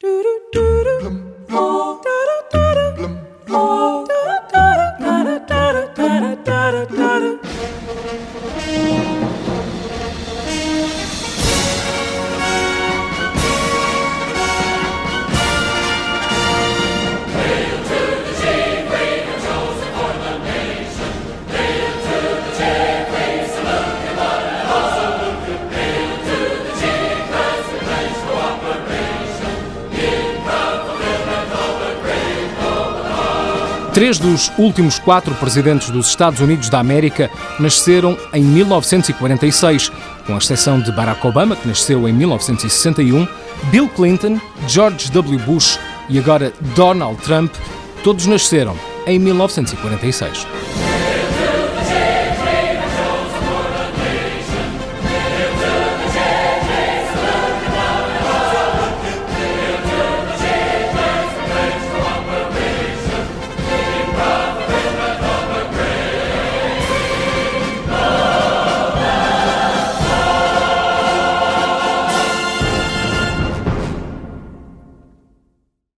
Do do do do. Três dos últimos quatro presidentes dos Estados Unidos da América nasceram em 1946, com a exceção de Barack Obama, que nasceu em 1961, Bill Clinton, George W. Bush e agora Donald Trump, todos nasceram em 1946.